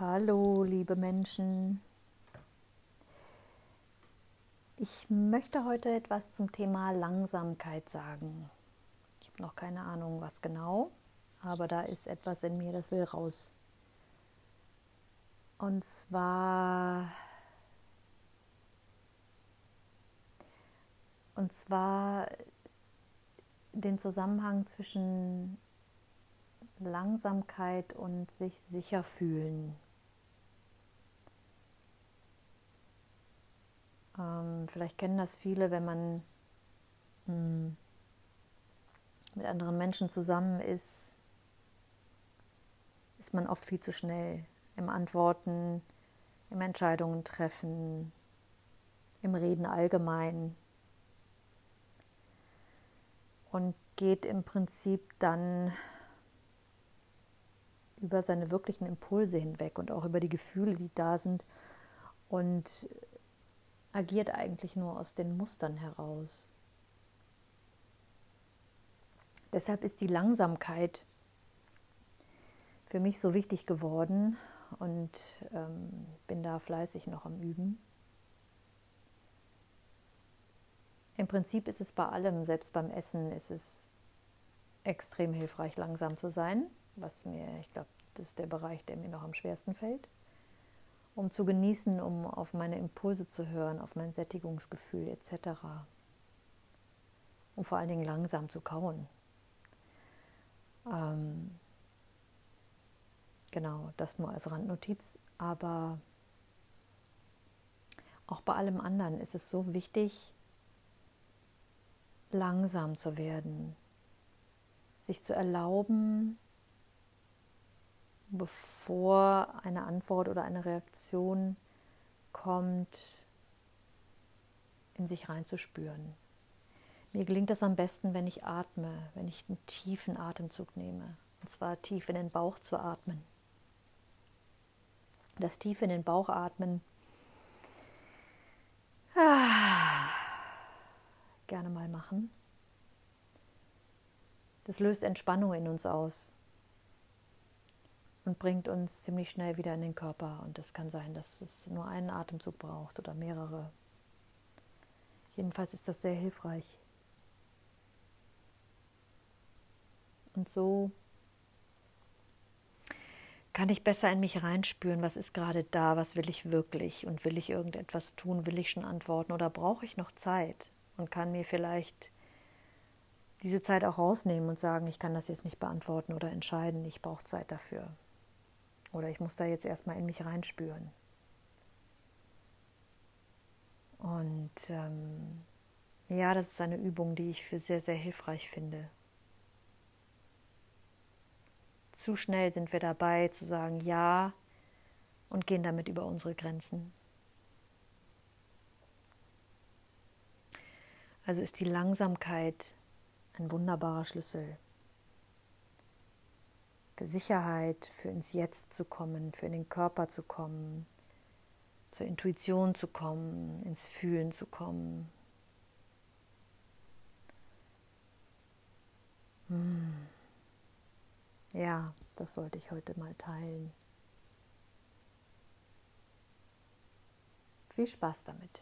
Hallo, liebe Menschen. Ich möchte heute etwas zum Thema Langsamkeit sagen. Ich habe noch keine Ahnung, was genau, aber da ist etwas in mir, das will raus. Und zwar und zwar den Zusammenhang zwischen Langsamkeit und sich sicher fühlen. Ähm, vielleicht kennen das viele, wenn man mh, hm, mit anderen Menschen zusammen ist, ist man oft viel zu schnell im Antworten, im Entscheidungen treffen, im Reden allgemein. Und geht im Prinzip dann über seine wirklichen Impulse hinweg und auch über die Gefühle, die da sind. Und agiert eigentlich nur aus den Mustern heraus. Deshalb ist die Langsamkeit für mich so wichtig geworden und ähm, bin da fleißig noch am Üben. Im Prinzip ist es bei allem, selbst beim Essen, ist es extrem hilfreich, langsam zu sein was mir, ich glaube, das ist der Bereich, der mir noch am schwersten fällt, um zu genießen, um auf meine Impulse zu hören, auf mein Sättigungsgefühl etc. Um vor allen Dingen langsam zu kauen. Ähm, genau, das nur als Randnotiz, aber auch bei allem anderen ist es so wichtig, langsam zu werden, sich zu erlauben, bevor eine Antwort oder eine Reaktion kommt, in sich reinzuspüren. Mir gelingt das am besten, wenn ich atme, wenn ich einen tiefen Atemzug nehme. Und zwar tief in den Bauch zu atmen. Das tief in den Bauch atmen. Ah, gerne mal machen. Das löst Entspannung in uns aus und bringt uns ziemlich schnell wieder in den Körper. Und es kann sein, dass es nur einen Atemzug braucht oder mehrere. Jedenfalls ist das sehr hilfreich. Und so kann ich besser in mich reinspüren, was ist gerade da, was will ich wirklich und will ich irgendetwas tun, will ich schon antworten oder brauche ich noch Zeit und kann mir vielleicht diese Zeit auch rausnehmen und sagen, ich kann das jetzt nicht beantworten oder entscheiden, ich brauche Zeit dafür. Oder ich muss da jetzt erstmal in mich reinspüren. Und ähm, ja, das ist eine Übung, die ich für sehr, sehr hilfreich finde. Zu schnell sind wir dabei zu sagen Ja und gehen damit über unsere Grenzen. Also ist die Langsamkeit ein wunderbarer Schlüssel für Sicherheit, für ins Jetzt zu kommen, für in den Körper zu kommen, zur Intuition zu kommen, ins Fühlen zu kommen. Hm. Ja, das wollte ich heute mal teilen. Viel Spaß damit.